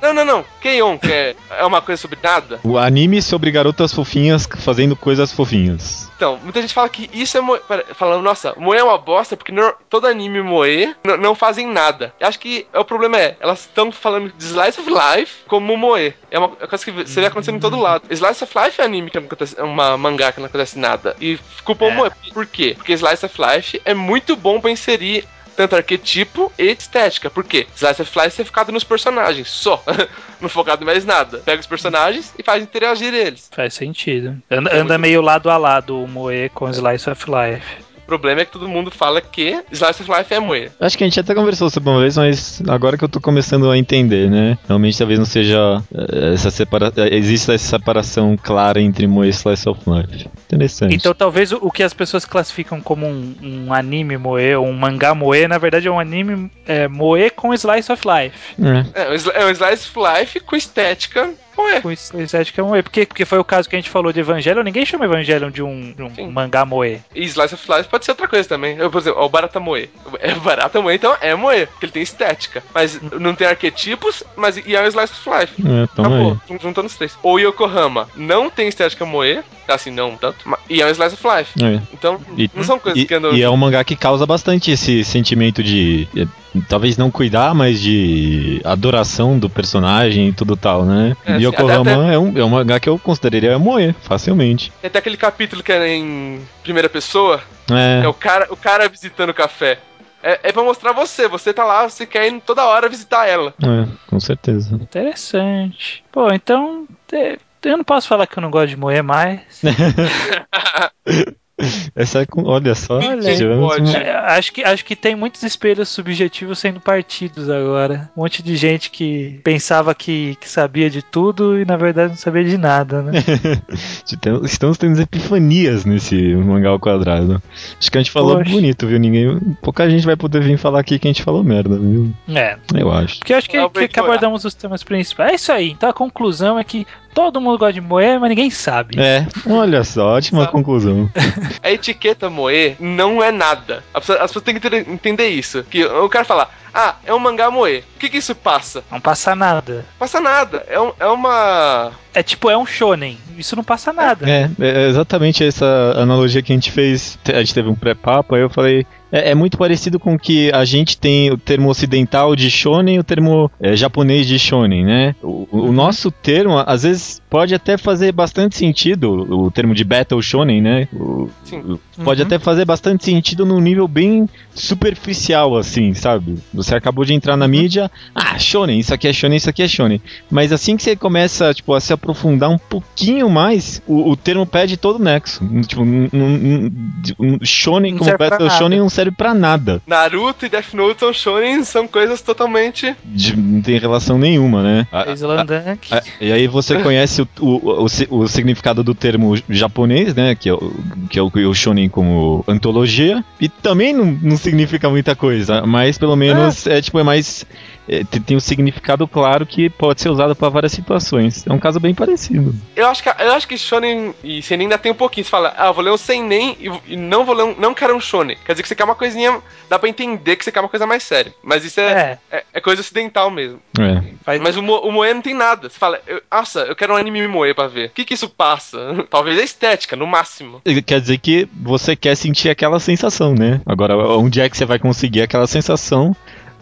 Não, não, não. Keion, que é, é uma coisa sobre nada. O anime sobre garotas fofinhas fazendo coisas fofinhas. Então, muita gente fala que isso é moe. pera, Falando, nossa, moe é uma bosta porque não- todo anime moe não fazem nada. Eu acho que o problema é, elas estão falando de Slice of Life como moe. É uma coisa que você vê acontecendo em todo lado. Slice of Life é anime que não acontece, é uma mangá que não acontece nada. E culpou É. o moe. Por quê? Porque Slice of Life é muito bom pra inserir tanto arquetipo e estética. Por quê? Slice of Life é focado nos personagens, só. não focado em mais nada. Pega os personagens e faz interagir eles. Faz sentido. Anda, anda meio lado a lado o Moe com Slice of Life. O problema é que todo mundo fala que Slice of Life é moe. Acho que a gente até conversou sobre uma vez, mas agora que eu tô começando a entender, né? Realmente talvez não seja eh, essa separação. Exista essa separação clara entre Moe e Slice of Life. Interessante. Então talvez o, que as pessoas classificam como um, um anime Moe ou um mangá Moe, na verdade é um anime é, Moe com Slice of Life. É. É, é um Slice of Life com estética moe. Com es- estética Moe. Porque, porque foi o caso que a gente falou de Evangelion, ninguém chama Evangelion de um, de um Sim. mangá Moe. E Slice of Life pode ser outra coisa também. Eu, por exemplo, o Barata Moe. É Barata Moe, então é Moe, porque ele tem estética. Mas não tem arquetipos, mas e é um Slice of Life. É, então Acabou, aí. jun- juntando os três. O Yokohama não tem estética Moe, assim, não tanto, e é um Slice of Life. É. Então, E- não são coisas E, que andam. e é um mangá que causa bastante esse sentimento de. eh, Talvez não cuidar, mas de adoração do personagem e tudo tal, né? É, e sim, Yokohama até- é, um, é um mangá que eu consideraria Moe, facilmente. Tem até aquele capítulo que é em primeira pessoa, É, É o cara, o cara visitando o café. É, é pra mostrar você. Você tá lá, você quer ir toda hora visitar ela. é, com certeza. Interessante. Pô, então. é, Eu não posso falar que eu não gosto de Moe mais. Essa é com. Olha só. Olha, É, acho, que, acho que tem muitos espelhos subjetivos sendo partidos agora. Um monte de gente que pensava que, que sabia de tudo e na verdade não sabia de nada, né? Estamos tendo epifanias nesse mangá ao quadrado. Acho que a gente falou Poxa. bonito, viu? Ninguém. Pouca gente vai poder vir falar aqui que a gente falou merda, viu? É. Eu acho. Porque eu acho que, que, que abordamos os temas principais. É isso aí. Então a conclusão é que todo mundo gosta de Moe, mas ninguém sabe. É, olha só, ótima Sabe? conclusão. A etiqueta moe não é nada. As pessoas, as pessoas têm que ter- entender isso. Que o cara fala, ah, é um mangá moe. O que que isso passa? Não passa nada. Passa nada. É, um- é uma. É tipo, é um shonen. Isso não passa nada. É, é exatamente essa analogia que a gente fez. A gente teve um pré-papo, aí eu falei. É, é muito parecido com que a gente tem o termo ocidental de shonen e o termo é, japonês de shonen, né? O, o nosso termo, às vezes, pode até fazer bastante sentido, o termo de battle shonen, né? O- Sim. pode Uhum. até fazer bastante sentido num nível bem superficial, assim, sabe? Você acabou de entrar na mídia, ah, shonen, isso aqui é shonen, isso aqui é shonen. Mas assim que você começa, tipo, a se aprofundar um pouquinho mais, o, o termo pede todo o nexo. Tipo, um, um- um- um shonen como Battle. Shonen não serve pra nada. Naruto e Death Note são shonen, são coisas totalmente. De- não tem relação nenhuma, né? A- Slandank. a- e aí você conhece o, o, o, o significado do termo japonês, né? Que é o, que é o, o shonen como antologia. E também não, não significa muita coisa, mas pelo menos é tipo, é mais. É, tem, um significado claro que pode ser usado para várias situações. É um caso bem parecido. Eu acho que, eu acho que shonen e seinen ainda tem um pouquinho. Você fala, ah, vou ler um seinen e, e não vou ler um, não quero um shonen. Quer dizer que você quer uma coisinha, dá pra entender que você quer uma coisa mais séria. Mas isso é, É, é, é coisa ocidental mesmo. É. faz, Mas o, Mo- o Moe não tem nada. Você fala, eu- nossa, eu quero um anime Moe pra ver. O que que isso passa? Talvez a estética, no máximo. Quer dizer que você quer sentir aquela sensação, né? Agora, onde é que você vai conseguir aquela sensação?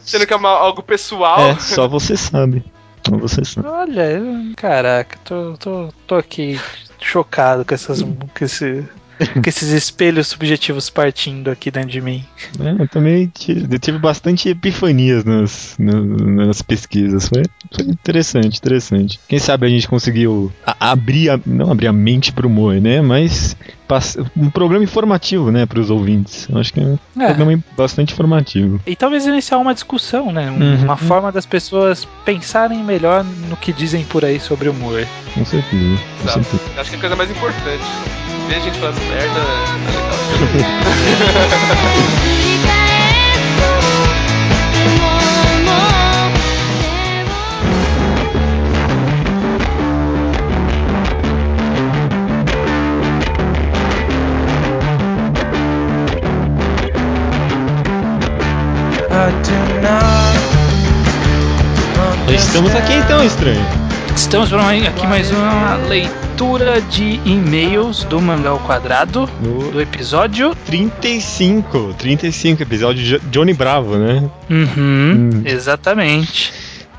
Sendo que é uma- algo pessoal. É, só você sabe. Só você sabe. Olha, eu- caraca, tô, tô, tô aqui chocado com essas com, esse, com esses espelhos subjetivos partindo aqui dentro de mim. É, eu também tive, eu tive bastante epifanias nas, na- nas pesquisas. Foi, foi interessante, interessante. Quem sabe a gente conseguiu a- abrir, a, não abrir a mente pro Moe, né? Mas pass- um programa informativo, né, pros ouvintes. Eu acho que é um É. programa bastante informativo. E talvez iniciar uma discussão, né? Um- Uhum. Uma forma das pessoas pensarem melhor no que dizem por aí sobre humor. Com certeza. Com certeza. Acho que é a coisa mais importante. Desde a infância certa, tá legal. Estamos aqui então, estranho. Estamos aqui mais uma leitura de e-mails do Mangá ao Quadrado, No do episódio. 35, 35 episódio de Jo- Johnny Bravo, né? Uhum, Hum. exatamente.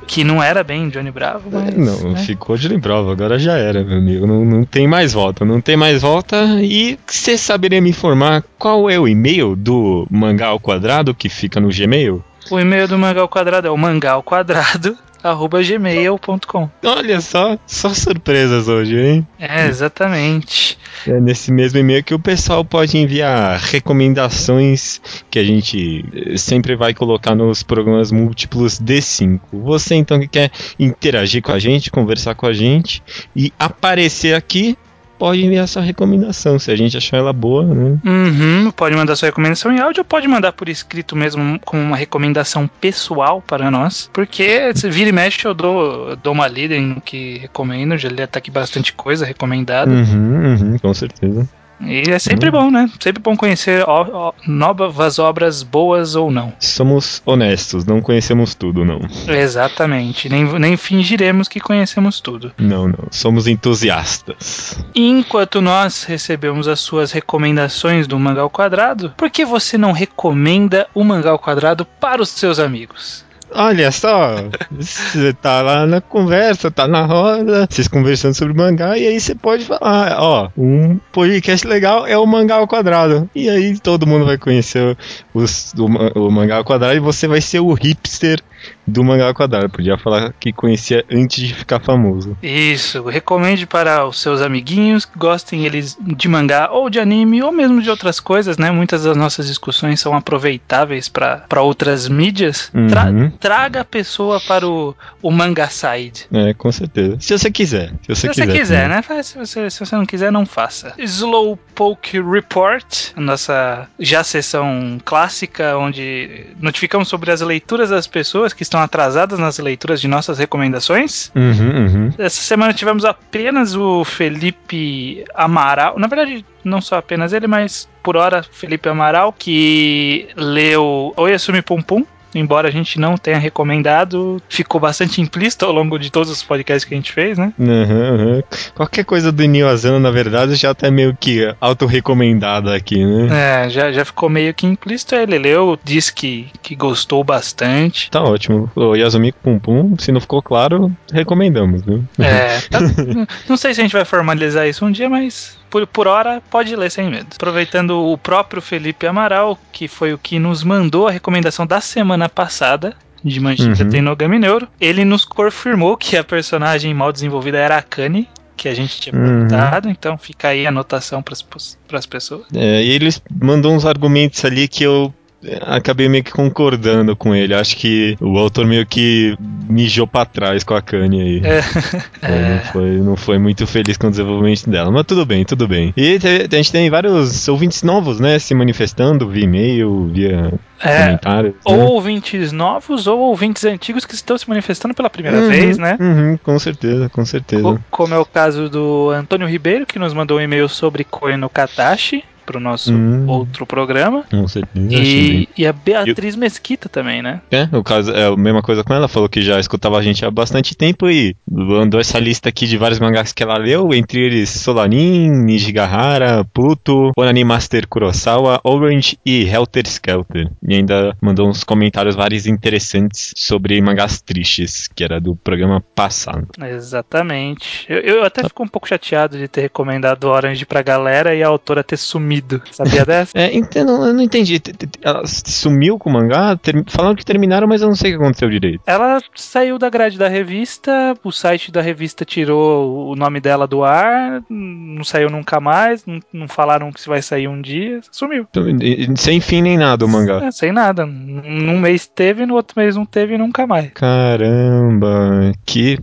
Que não era bem Johnny Bravo, mas. Não, né? ficou Johnny Bravo, agora já era, meu amigo. Não, não tem mais volta, não tem mais volta. E você saberia me informar qual é o e-mail do Mangá ao Quadrado que fica no Gmail? O e-mail do Mangá ao Quadrado é o mangá ao quadrado, arroba gmail.com. Olha só, só surpresas hoje, hein? É, exatamente. É nesse mesmo e-mail que o pessoal pode enviar recomendações que a gente eh, sempre vai colocar nos programas múltiplos D5. Você então que quer interagir com a gente, conversar com a gente e aparecer aqui, pode enviar sua recomendação, se a gente achar ela boa, né? Uhum, pode mandar sua recomendação em áudio ou pode mandar por escrito mesmo como uma recomendação pessoal para nós. Porque se vira e mexe eu dou, eu dou uma lida no que recomendo, já li até aqui bastante coisa recomendada. Uhum, uhum, com certeza. E é sempre bom, né? Sempre bom conhecer novas obras boas ou não. Somos honestos, não conhecemos tudo, não. Exatamente. Nem, nem fingiremos que conhecemos tudo. Não, não. Somos entusiastas. Enquanto nós recebemos as suas recomendações do Mangá ao Quadrado, por que você não recomenda o Mangá ao Quadrado para os seus amigos? Olha só, você tá lá na conversa, tá na roda, vocês conversando sobre mangá, e aí você pode falar, ó, um podcast legal é o Mangá ao Quadrado. E aí todo mundo vai conhecer os, o, o Mangá ao Quadrado e você vai ser o hipster do Mangá Quadrado. Podia falar que conhecia antes de ficar famoso. Isso, recomende para os seus amiguinhos que gostem eles de mangá ou de anime ou mesmo de outras coisas, né? Muitas das nossas discussões são aproveitáveis para outras mídias. Tra- Uhum. traga a pessoa para o, o Manga Side. É, com certeza. Se você quiser. Se você, Se você quiser, quiser, também. né? Se você, se você não quiser, não faça. Slowpoke Report, nossa já sessão clássica, onde notificamos sobre as leituras das pessoas que estão atrasadas nas leituras de nossas recomendações. Uhum, uhum. Essa semana tivemos apenas o Felipe Amaral. Na verdade, não só apenas ele, mas por hora Felipe Amaral, que leu Oi Assumi Pum Pum. Embora a gente não tenha recomendado, ficou bastante implícito ao longo de todos os podcasts que a gente fez, né? Uhum, uhum. Qualquer coisa do Asano, na verdade, já tá meio que auto-recomendada aqui, né? É, já, já ficou meio que implícito. Ele leu, disse que, que gostou bastante. Tá ótimo. O Yasumi Pum Pum, se não ficou claro, recomendamos, viu? É, tá- não sei se a gente vai formalizar isso um dia, mas por, por hora pode ler sem medo. Aproveitando o próprio Felipe Amaral, que foi o que nos mandou a recomendação da semana passada. De Manchita Uhum. tem Nogami Neuro. Ele nos confirmou que a personagem mal desenvolvida era a Kani, que a gente tinha Uhum. perguntado. Então fica aí a anotação para as pessoas. É, e eles mandou uns argumentos ali que eu acabei meio que concordando com ele. Acho que o autor meio que mijou pra trás com a Kanye aí. É, não, foi, não foi muito feliz com o desenvolvimento dela. Mas tudo bem, tudo bem. E a gente tem vários ouvintes novos, né? Se manifestando via e-mail, via É, comentários. né? ou ouvintes novos ou ouvintes antigos que estão se manifestando pela primeira Uhum, vez, né? Uhum, com certeza, com certeza. Co- como é o caso do Antônio Ribeiro, que nos mandou um e-mail sobre Koe no Katashi pro nosso Hum. outro programa. Certeza. achei bem- E, e a Beatriz Mesquita também, né? É, o caso é a mesma coisa com ela, falou que já escutava a gente há bastante tempo e mandou essa lista aqui de vários mangás que ela leu, entre eles Solanin, Nijigahara, Pluto, Onani Master Kurosawa, Orange e Helter Skelter. E ainda mandou uns comentários vários interessantes sobre mangás tristes, que era do programa passado. Exatamente. Eu, eu até fico um pouco chateado de ter recomendado Orange pra galera e a autora ter sumido. Sabia dessa? É, então, eu não entendi. Ela sumiu com o mangá? Ter- Falaram que terminaram, mas eu não sei o que aconteceu direito. Ela saiu da grade da revista, o site da revista tirou o nome dela do ar, não saiu nunca mais, não, não falaram que se vai sair um dia, sumiu. Então, Sem fim nem nada o mangá. É, sem nada. Num mês teve, no outro mês não teve e nunca mais. Caramba, que.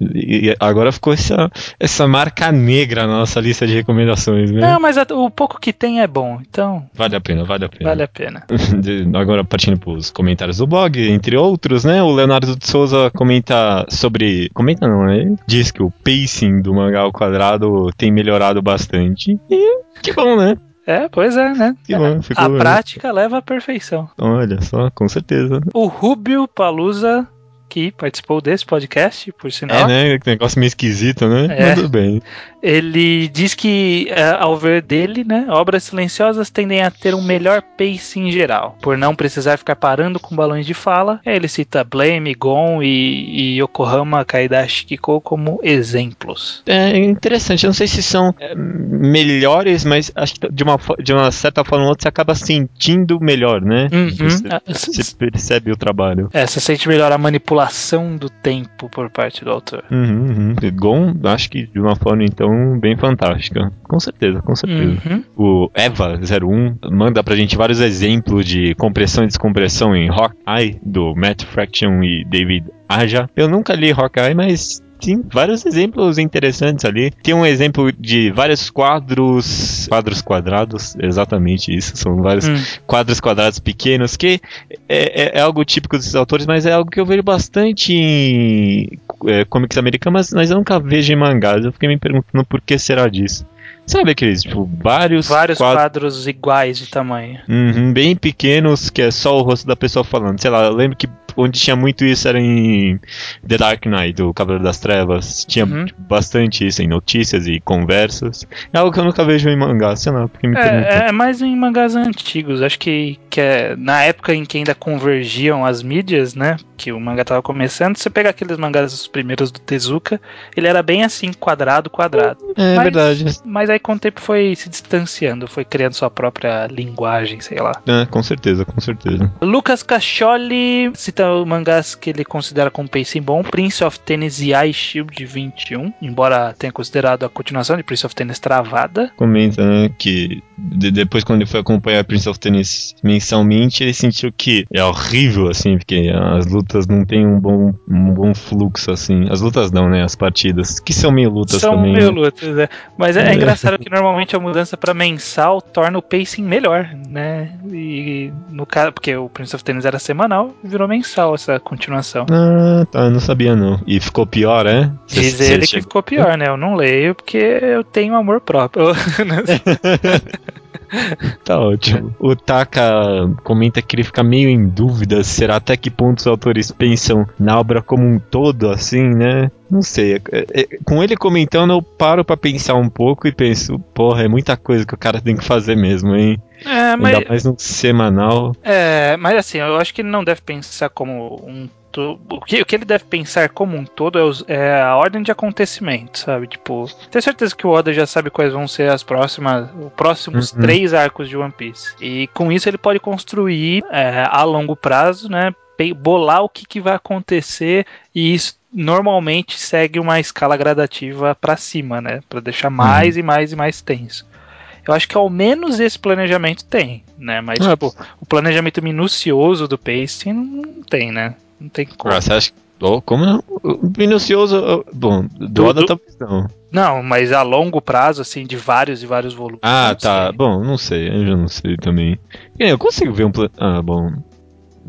e- agora ficou essa, essa marca negra na nossa lista de recomendações, né? Não, mas o pouco que tem é bom, então Vale a pena, vale a pena. vale a pena. Agora partindo para os comentários do blog, entre outros, né? O Leonardo de Souza comenta sobre. Comenta não, né? Diz que o pacing do mangá ao quadrado tem melhorado bastante. E que bom, né? É, pois é, né? Que bom, ficou. A prática leva à perfeição. Olha só, com certeza. O Rubio Palusa que participou desse podcast, por sinal. É, né? Negócio meio esquisito, né? É. Mas tudo bem. Ele diz que, é, ao ver dele, né, obras silenciosas tendem a ter um melhor pace em geral, por não precisar ficar parando com balões de fala. Ele cita Blame, Gon e, e Yokohama Kaidashi Kiko como exemplos. É interessante, eu não sei se são é, melhores, mas acho que de uma, de uma certa forma ou outra você acaba sentindo melhor, né? Uhum. Você, Ah, você percebe o trabalho. É, você sente melhor a manipulação do tempo por parte do autor. Uhum, uhum. Gon, acho que de uma forma então bem fantástica. Com certeza, com certeza. Uhum. O Eva01 manda pra gente vários exemplos de compressão e descompressão em Hawkeye, do Matt Fraction e David Aja. Eu nunca li Hawkeye, mas tem vários exemplos interessantes ali. Tem um exemplo de vários quadros, quadros quadrados, exatamente isso, são vários Hum. quadros quadrados pequenos, que é, é- é algo típico desses autores, mas é algo que eu vejo bastante em é, comics americanos, mas eu nunca vejo em mangás. Eu fiquei me perguntando por que será disso. Sabe aqueles, tipo, vários, Vários quadros quadros iguais de tamanho. Uhum, bem pequenos, que é só o rosto da pessoa falando. Sei lá, eu lembro que onde tinha muito isso era em The Dark Knight, do Cavaleiro das Trevas. Tinha Uhum. tipo, bastante isso em notícias e conversas. É algo que eu nunca vejo em mangá, sei lá, porque me perguntam. É, é mais em mangás antigos. Acho que, que é na época em que ainda convergiam as mídias, né? Que o mangá tava começando. Você pega aqueles mangás os primeiros do Tezuka, ele era bem assim, quadrado, quadrado. É, mas- verdade. Mas aí com o tempo foi se distanciando, foi criando sua própria linguagem, sei lá. É, com certeza, com certeza. Lucas Cacholi cita mangás que ele considera como pacing bom, Prince of Tennis e Ice Shield 21, embora tenha considerado a continuação de Prince of Tennis travada. Comenta, né, que de- depois quando ele foi acompanhar Prince of Tennis mensalmente, ele sentiu que é horrível, assim, porque as lutas não tem um bom, um bom fluxo, assim. As lutas não, né, as partidas, que são meio lutas São também. meio né? lutas, é. Mas é, é É. engraçado que normalmente a mudança pra mensal torna o pacing melhor, né? E no caso, porque o Prince of Tennis era semanal, virou mensal essa continuação. Ah, tá, eu não sabia não. E ficou pior, é? Cê- Diz ele que chegou- ficou pior, né? Eu não leio porque eu tenho amor próprio. Tá ótimo. O Taka comenta que ele fica meio em dúvida, será até que ponto os autores pensam na obra como um todo, assim, né? Não sei. é- é- com ele comentando, eu paro pra pensar um pouco e penso, porra, é muita coisa que o cara tem que fazer mesmo, hein? é, mas, Ainda mais no semanal. é, mas assim, eu acho que ele não deve pensar como um o que, o que ele deve pensar como um todo é, os- é a ordem de acontecimentos, sabe? Tipo, tenho certeza que o Oda já sabe quais vão ser as próximas, os próximos Uhum. três arcos de One Piece. E com isso ele pode construir é, a longo prazo, né? Bolar o que, que vai acontecer e isso normalmente segue uma escala gradativa pra cima, né? Pra deixar mais e mais e mais tenso. Eu acho que ao menos esse planejamento tem, né? Mas, Ah, tipo, o planejamento minucioso do pacing não tem, né? Não tem como. Ah, você acha que. Oh, como não? O Minucioso. Bom, do Do- Oda do- talvez não. Não, mas a longo prazo, assim, de vários e vários volumes. Ah, tá. sei. Bom, não sei. Eu já não sei também. Eu consigo ver um. pla- Ah, bom.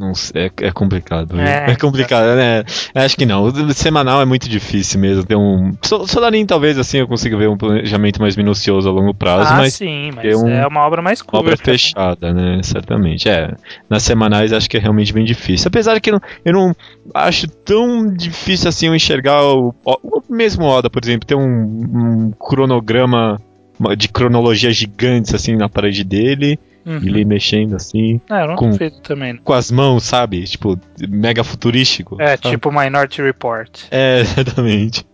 Não sei, é, é complicado. É, É, complicado, né? Acho que não. O semanal é muito difícil mesmo. Ter um. Sol- Solarin, talvez assim eu consiga ver um planejamento mais minucioso a longo prazo, Ah, mas sim, mas é um- é uma obra mais uma curta. obra né? fechada, né? Certamente. É. Nas semanais acho que é realmente bem difícil. Apesar que eu não, eu não acho tão difícil assim eu enxergar o, o mesmo Oda, por exemplo, ter um, um cronograma de cronologia gigantes assim na parede dele, Uhum. ele mexendo assim, É, eu não com- duvido também. com as mãos, sabe? Tipo, mega futurístico. É, sabe? tipo Minority Report. É, exatamente.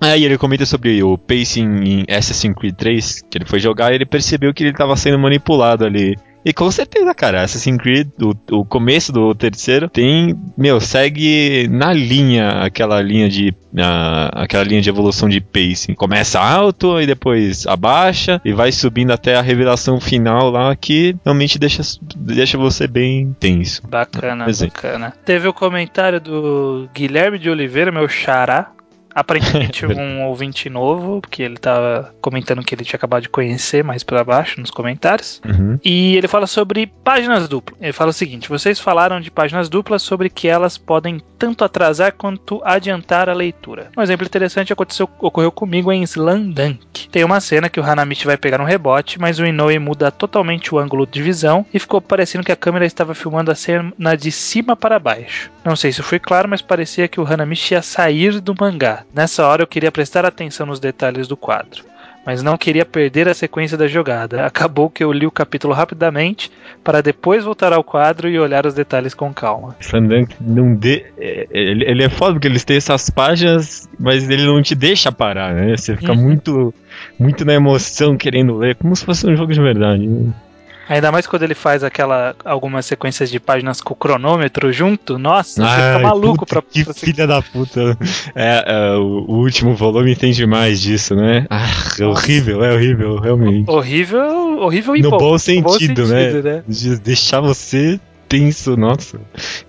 Aí ele comenta sobre o pacing em Assassin's Creed 3, que ele foi jogar e ele percebeu que ele estava sendo manipulado ali. E com certeza, cara, Assassin's Creed, o, o começo do terceiro, tem, meu, segue na linha, aquela linha de, ah, aquela linha de evolução de pacing. Começa alto e depois abaixa e vai subindo até a revelação final lá que realmente deixa, deixa você bem tenso. Bacana, bacana. Teve o comentário do Guilherme de Oliveira, meu xará. Aparentemente um ouvinte novo, porque ele tava comentando que ele tinha acabado de conhecer mais pra baixo nos comentários. Uhum. E ele fala sobre páginas duplas. Ele fala o seguinte: vocês falaram de páginas duplas sobre que elas podem tanto atrasar quanto adiantar a leitura. Um exemplo interessante aconteceu, ocorreu comigo em Slandunk. Tem uma cena que o Hanamichi vai pegar um rebote, mas o Inoue muda totalmente o ângulo de visão e ficou parecendo que a câmera estava filmando a cena de cima para baixo. Não sei se foi claro, mas parecia que o Hanamichi ia sair do mangá. Nessa hora eu queria prestar atenção nos detalhes do quadro mas não queria perder a sequência da jogada. Acabou que eu li o capítulo rapidamente para depois voltar ao quadro e olhar os detalhes com calma. Slandunk não dê. é, Ele, ele é foda porque eles têm essas páginas, mas ele não te deixa parar, né? Você fica Uhum. muito, muito na emoção querendo ler, como se fosse um jogo de verdade. né? Ainda mais quando ele faz aquela algumas sequências de páginas com o cronômetro junto. Nossa, você fica Ai, maluco puta, pra, Que pra filha da puta. É, é, o, último volume tem demais disso, né? Ah, é horrível, é horrível, realmente. Horrível, horrível e No bom. bom No sentido, sentido, né? De deixar você tenso, nossa.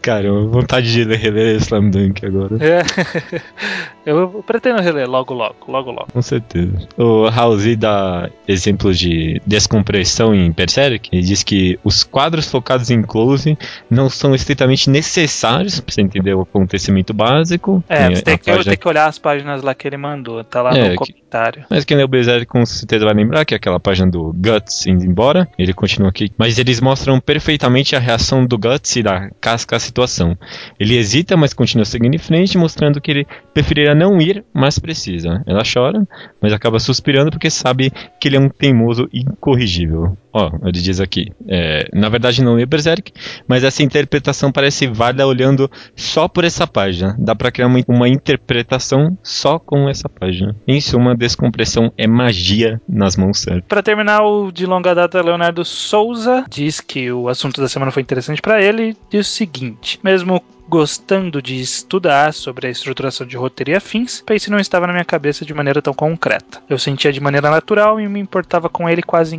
Cara, vontade de ler- reler Slam Dunk agora. É. Eu pretendo reler logo, logo, logo, logo. Com certeza. O Housey dá exemplo de descompressão em Berserk. Ele diz que os quadros focados em close não são estritamente necessários pra você entender o acontecimento básico. É, você tem que, página tem que olhar as páginas lá que ele mandou. Tá lá É, no que- comentário. Mas quem leu Berserk com certeza vai lembrar que é aquela página do Guts indo embora. Ele continua aqui. Mas eles mostram perfeitamente a reação do Guts e da casca à situação. Ele hesita, mas continua seguindo em frente, mostrando que ele preferiria não ir, mas precisa. Ela chora, mas acaba suspirando porque sabe que ele é um teimoso incorrigível. Ó, ele diz aqui. é, na verdade não lê Berserk, mas essa interpretação parece válida olhando só por essa página. Dá pra criar uma, uma interpretação só com essa página. Em suma, descompressão é magia nas mãos certas. Pra terminar, o de longa data Leonardo Souza diz que o assunto da semana foi interessante pra ele e diz o seguinte: mesmo gostando de estudar sobre a estruturação de roteiro e afins, Pace não estava na minha cabeça de maneira tão concreta. Eu sentia de maneira natural e me importava com ele quase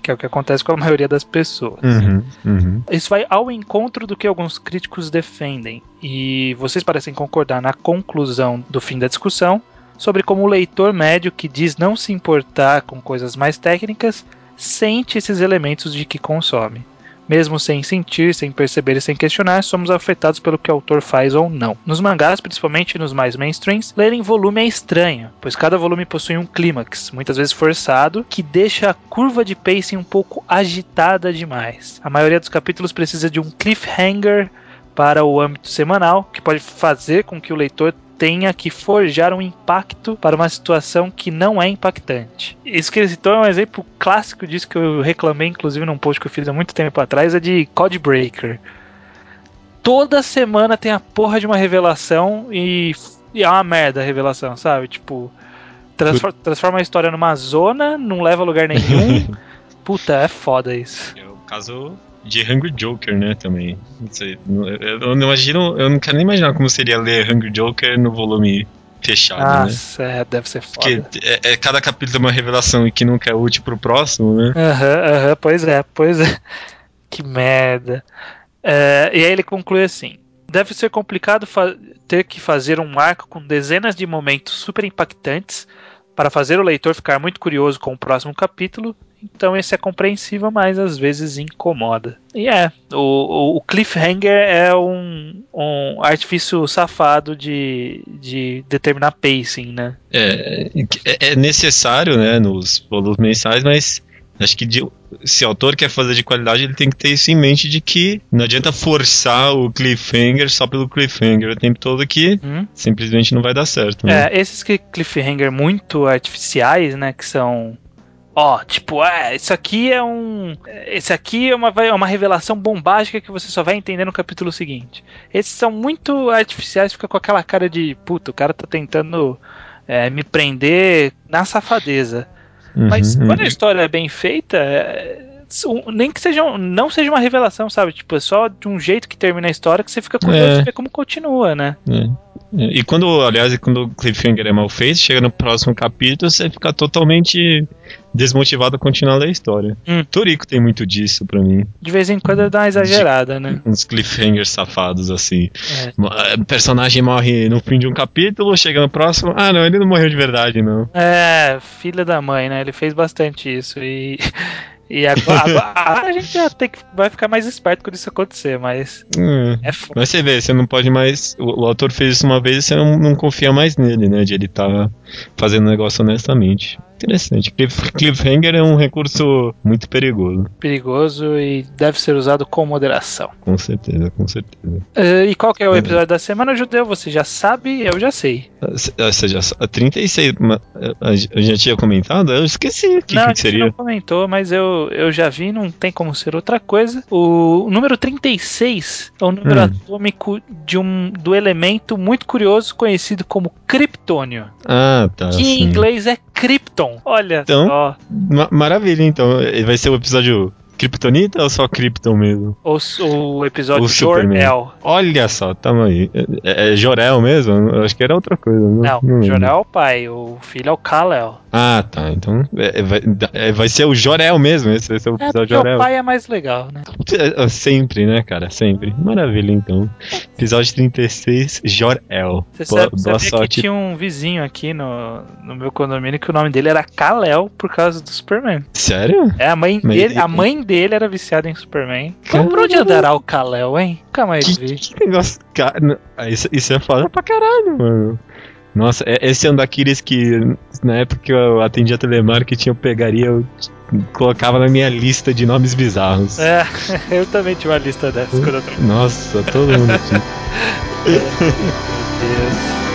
que é o que acontece com a maioria das pessoas. Uhum, uhum. Isso vai ao encontro do que alguns críticos defendem, e vocês parecem concordar na conclusão do fim da discussão sobre como o leitor médio que diz não se importar com coisas mais técnicas sente esses elementos de que consome. Mesmo sem sentir, sem perceber e sem questionar, somos afetados pelo que o autor faz ou não. Nos mangás, principalmente nos mais mainstreams, ler em volume é estranho, pois cada volume possui um clímax, muitas vezes forçado, que deixa a curva de pacing um pouco agitada demais. A maioria dos capítulos precisa de um cliffhanger para o âmbito semanal, que pode fazer com que o leitor tenha que forjar um impacto para uma situação que não é impactante. Isso que ele citou é um exemplo clássico disso que eu reclamei, inclusive, num post que eu fiz há muito tempo atrás, é de Codebreaker. Toda semana tem a porra de uma revelação e, e é uma merda a revelação, sabe? Tipo, transfor- transforma a história numa zona, não leva a lugar nenhum. Puta, é foda isso. É o caso de Hungry Joker, né, também. Não sei, eu, não imagino, eu não quero nem imaginar como seria ler Hungry Joker no volume fechado, né? Nossa, é, deve ser foda. Porque é, é cada capítulo é uma revelação e que nunca é útil pro próximo, né? Aham, aham, pois é, pois é. Que merda. É, e aí ele conclui assim: deve ser complicado ter que fazer um arco com dezenas de momentos super impactantes para fazer o leitor ficar muito curioso com o próximo capítulo. Então esse é compreensível, mas às vezes incomoda. E é, o, o- cliffhanger é um, um artifício safado de, de determinar pacing, né? É, é- é necessário, né, nos volumes mensais, mas acho que de- se o autor quer fazer de qualidade, ele tem que ter isso em mente de que não adianta forçar o cliffhanger só pelo cliffhanger o tempo todo que Hum? simplesmente não vai dar certo, né? É, esses cliffhanger muito artificiais, né, que são ó, tipo, é, isso aqui é um, esse aqui é uma, é uma revelação bombástica que você só vai entender no capítulo seguinte. Esses são muito artificiais, fica com aquela cara de, puta, o cara tá tentando é, me prender na safadeza. Uhum, Mas uhum. quando a história é bem feita, é, nem que seja não seja uma revelação, sabe? Tipo, é só de um jeito que termina a história que você fica curioso É. de ver como continua, né? É. E quando, aliás, quando o cliffhanger é mal feito, chega no próximo capítulo, você fica totalmente desmotivado a continuar a ler a história. Hum. Toriko tem muito disso pra mim. De vez em quando dá uma exagerada, né? Uns cliffhangers safados, assim. É. Eh, Personagem morre no fim de um capítulo, chega no próximo. Ah, não, ele não morreu de verdade, não. É, filha da mãe, né? Ele fez bastante isso e. E agora, agora a gente já tem que, vai ficar mais esperto quando isso acontecer, mas Hum. é foda. Mas você vê, você não pode mais. O, o autor fez isso uma vez e você não, não confia mais nele, né? De ele estar fazendo o negócio honestamente. Interessante. Cliff- Cliffhanger é um recurso muito perigoso. perigoso e deve ser usado com moderação. Com certeza, com certeza. Eh, e qual que é o episódio da semana, Judeu? Você já sabe, eu já sei. Ah, ah, Você já sa- 36. ma- ah, A gente já tinha comentado? Eu esqueci o que, não, que a gente seria. não comentou, mas eu, eu já vi, não tem como ser outra coisa. O número 36 é o número Hum. atômico de um, do elemento muito curioso conhecido como criptônio, Ah, tá. que em sim. inglês é krypton. Olha Então. Ma- maravilha, então. Vai ser o episódio Kryptonita ou só Krypton mesmo? O, o episódio O Superman. Jor-El. Olha só, tamo aí. É, é Jorel mesmo? Eu acho que era outra coisa. Não, Não, não o. Jor-El é o pai, o filho é o Kal-El. Ah, tá. Então é, é, vai, é, vai ser o Jorel mesmo. Esse vai ser o É episódio porque o Jorel. pai é mais legal, né? É, é, Sempre, né, cara? Sempre. Maravilha, então. Episódio 36, Jorel. Você Boa, sabe, boa sorte. que tinha um vizinho aqui no, no meu condomínio que o nome dele era Kal-El por causa do Superman. Sério? É, a mãe, Mas dele, ele- a mãe dele era viciada em Superman. Caramba. Por onde andará o Kal-El, hein? Nunca mais Que, vi. que negócio. Cara, ah, isso, isso é foda pra caralho, mano. Nossa, é- esse é um daqueles que na época que eu atendia telemarketing eu pegaria, eu colocava na minha lista de nomes bizarros. É, eu também tinha uma lista dessas quando eu. Nossa, todo mundo tinha. Meu Deus.「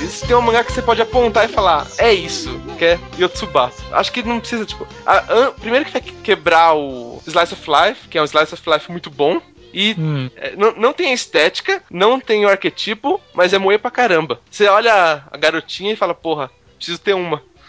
Isso tem um mangá que você pode apontar e falar, é isso, que é Yotsubatsu. Acho que não precisa, tipo. a- an- primeiro que vai quebrar o Slice of Life, que é um Slice of Life muito bom. E Hum, é, não, não tem a estética, não tem o arquetipo, mas é moe pra caramba. Você olha a garotinha e fala, porra, preciso ter uma.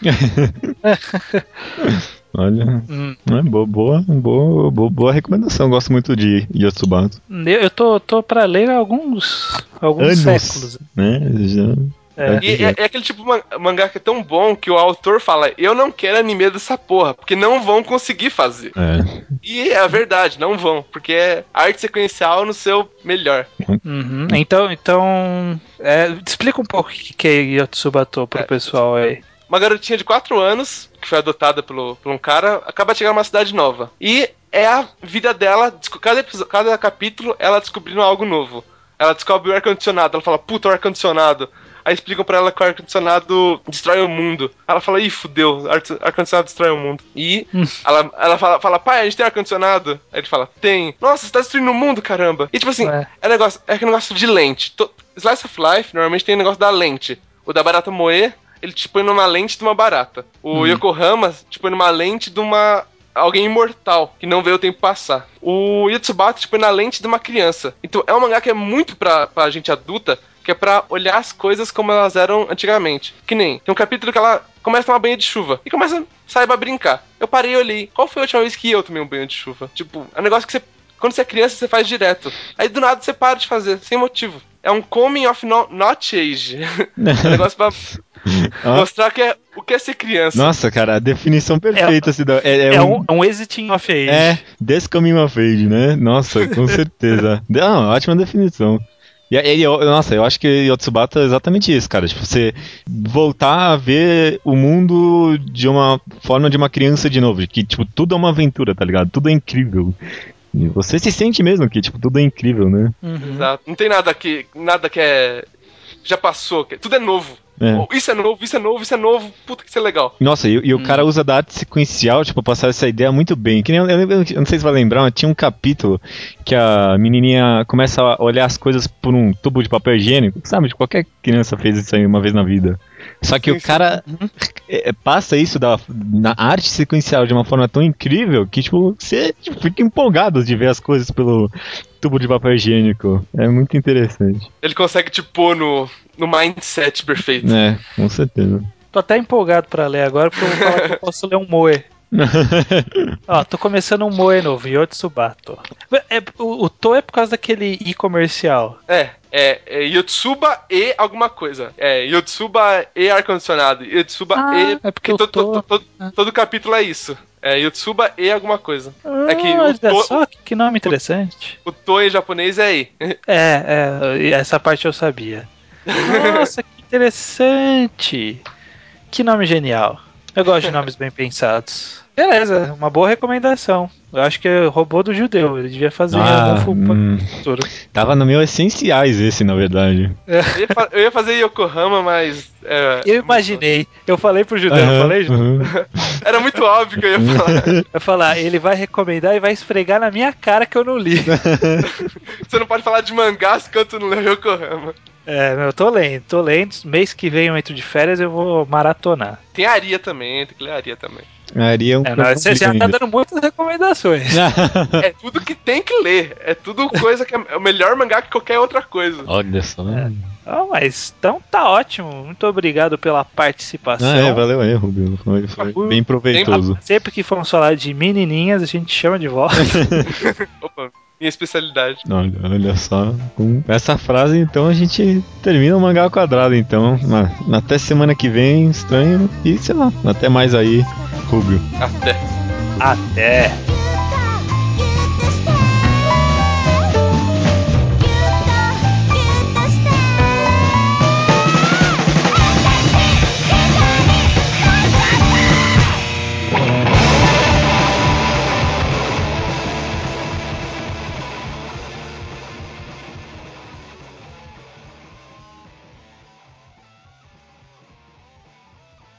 Olha, hum. é boa, boa, boa, boa, recomendação. Gosto muito de Yotsubatsu. Eu, eu tô, tô pra ler alguns, alguns Anos, séculos. né? Já- É. E é, é aquele tipo de man- mangá que é tão bom que o autor fala, eu não quero anime dessa porra, porque não vão conseguir fazer. é. E é a verdade, não vão, porque é arte sequencial no seu melhor. Uhum. Então, então é, explica um pouco o que que é Yotsubato pro É. pessoal aí. Uma garotinha de 4 anos, que foi adotada pelo, por um cara, acaba de chegar numa cidade nova. E é a vida dela, cada, episo- cada capítulo, ela descobrindo algo novo. Ela descobre o ar-condicionado, ela fala, puta, o ar-condicionado. Aí explicam pra ela que o ar-condicionado destrói o mundo. Ela fala, ih, fudeu, ar- ar-condicionado destrói o mundo. E Hum. ela, ela fala, fala, pai, a gente tem ar-condicionado? Aí ele fala, tem. Nossa, você tá destruindo o mundo, caramba. E tipo assim, É. é negócio, é aquele negócio de lente. To- Slice of Life normalmente tem negócio da lente. O da barata moer, ele te põe numa lente de uma barata. O Yokohama te põe numa lente de uma. Alguém imortal, que não vê o tempo passar. O Yotsubatsu te põe na lente de uma criança. Então é um mangá que é muito pra, pra gente adulta, que é pra olhar as coisas como elas eram antigamente. Que nem, tem um capítulo que ela começa a tomar banho de chuva e começa a sair pra brincar. Eu parei e olhei, qual foi a última vez que eu tomei um banho de chuva? Tipo, é um negócio que você quando você é criança, você faz direto. Aí do nada você para de fazer, sem motivo. É um coming of no, not age. É um negócio pra mostrar que é, o que é ser criança. Nossa, cara, a definição perfeita se dá. É, é É, um, um, é exiting of age. É, This Coming of Age, né? Nossa, com certeza. Não, ótima definição. E eu- nossa, eu acho que Yotsubata é exatamente isso, cara. Tipo, você voltar a ver o mundo de uma forma de uma criança de novo. Que, tipo, tudo é uma aventura, tá ligado? Tudo é incrível. E você se sente mesmo que, tipo, tudo é incrível, né? Uhum. Exato. Não tem nada que. Nada que é. Já passou. tudo é novo. É. Oh, Isso é novo, isso é novo, isso é novo. Puta que isso é legal. Nossa, e, e o Hum. cara usa da arte sequencial, tipo, pra passar essa ideia muito bem. Que nem, eu, eu- eu não sei se vai lembrar, mas tinha um capítulo que a menininha começa a olhar as coisas por um tubo de papel higiênico. Sabe, de qualquer criança fez isso aí uma vez na vida. Só que o cara é, passa isso da, na arte sequencial de uma forma tão incrível que, tipo, você tipo, fica empolgado de ver as coisas pelo tubo de papel higiênico. É muito interessante. Ele consegue te pôr no, no mindset perfeito. É, com certeza. Tô até empolgado pra ler agora, porque eu vou falar que eu posso ler um Moe. Ó, tô começando um Moe novo, Yotsubato. É, o, o To é por causa daquele i comercial. É, é, é Yotsuba e alguma coisa. É, Yotsuba e ar-condicionado. Yotsuba Ah, e. é porque e o to- To- to- to- todo, todo capítulo é isso. É Yotsuba e alguma coisa. É que Ah, o olha To- só, que, nome interessante. O To em japonês é E. É, é, e essa parte eu sabia. Nossa, que interessante. Que nome genial. Eu gosto de nomes bem pensados. Beleza, uma boa recomendação. Eu acho que é robô do judeu. Ele devia fazer Ah, algum hum, futuro. tava no meu essenciais esse, na verdade. Eu ia, fa- eu ia fazer Yokohama, mas. é, Eu imaginei. Eu falei pro judeu, eu Aham, falei, Judeu? uhum. Era muito óbvio que eu ia falar. Eu ia falar, ele vai recomendar e vai esfregar na minha cara que eu não li. Você não pode falar de mangás enquanto não leu Yokohama. É, meu, eu tô lendo, tô lendo. Mês que vem eu entro de férias eu vou maratonar. Tem Aria também, tem que ler Aria também. Aria é um É, não, você já tá dando muitas recomendações. É tudo que tem que ler. É tudo coisa que é o melhor mangá que qualquer outra coisa. Olha só. Ah, mas então tá ótimo. Muito obrigado pela participação. Ah, é, valeu aí, Rubio. Foi, foi bem proveitoso. Sempre que formos falar de menininhas, a gente chama de volta. Opa, minha especialidade. Olha, olha só. Com essa frase, então, a gente termina o mangá ao quadrado, então. Na- Até semana que vem, estranho. E sei lá, até mais aí, Rubio. Até. Até.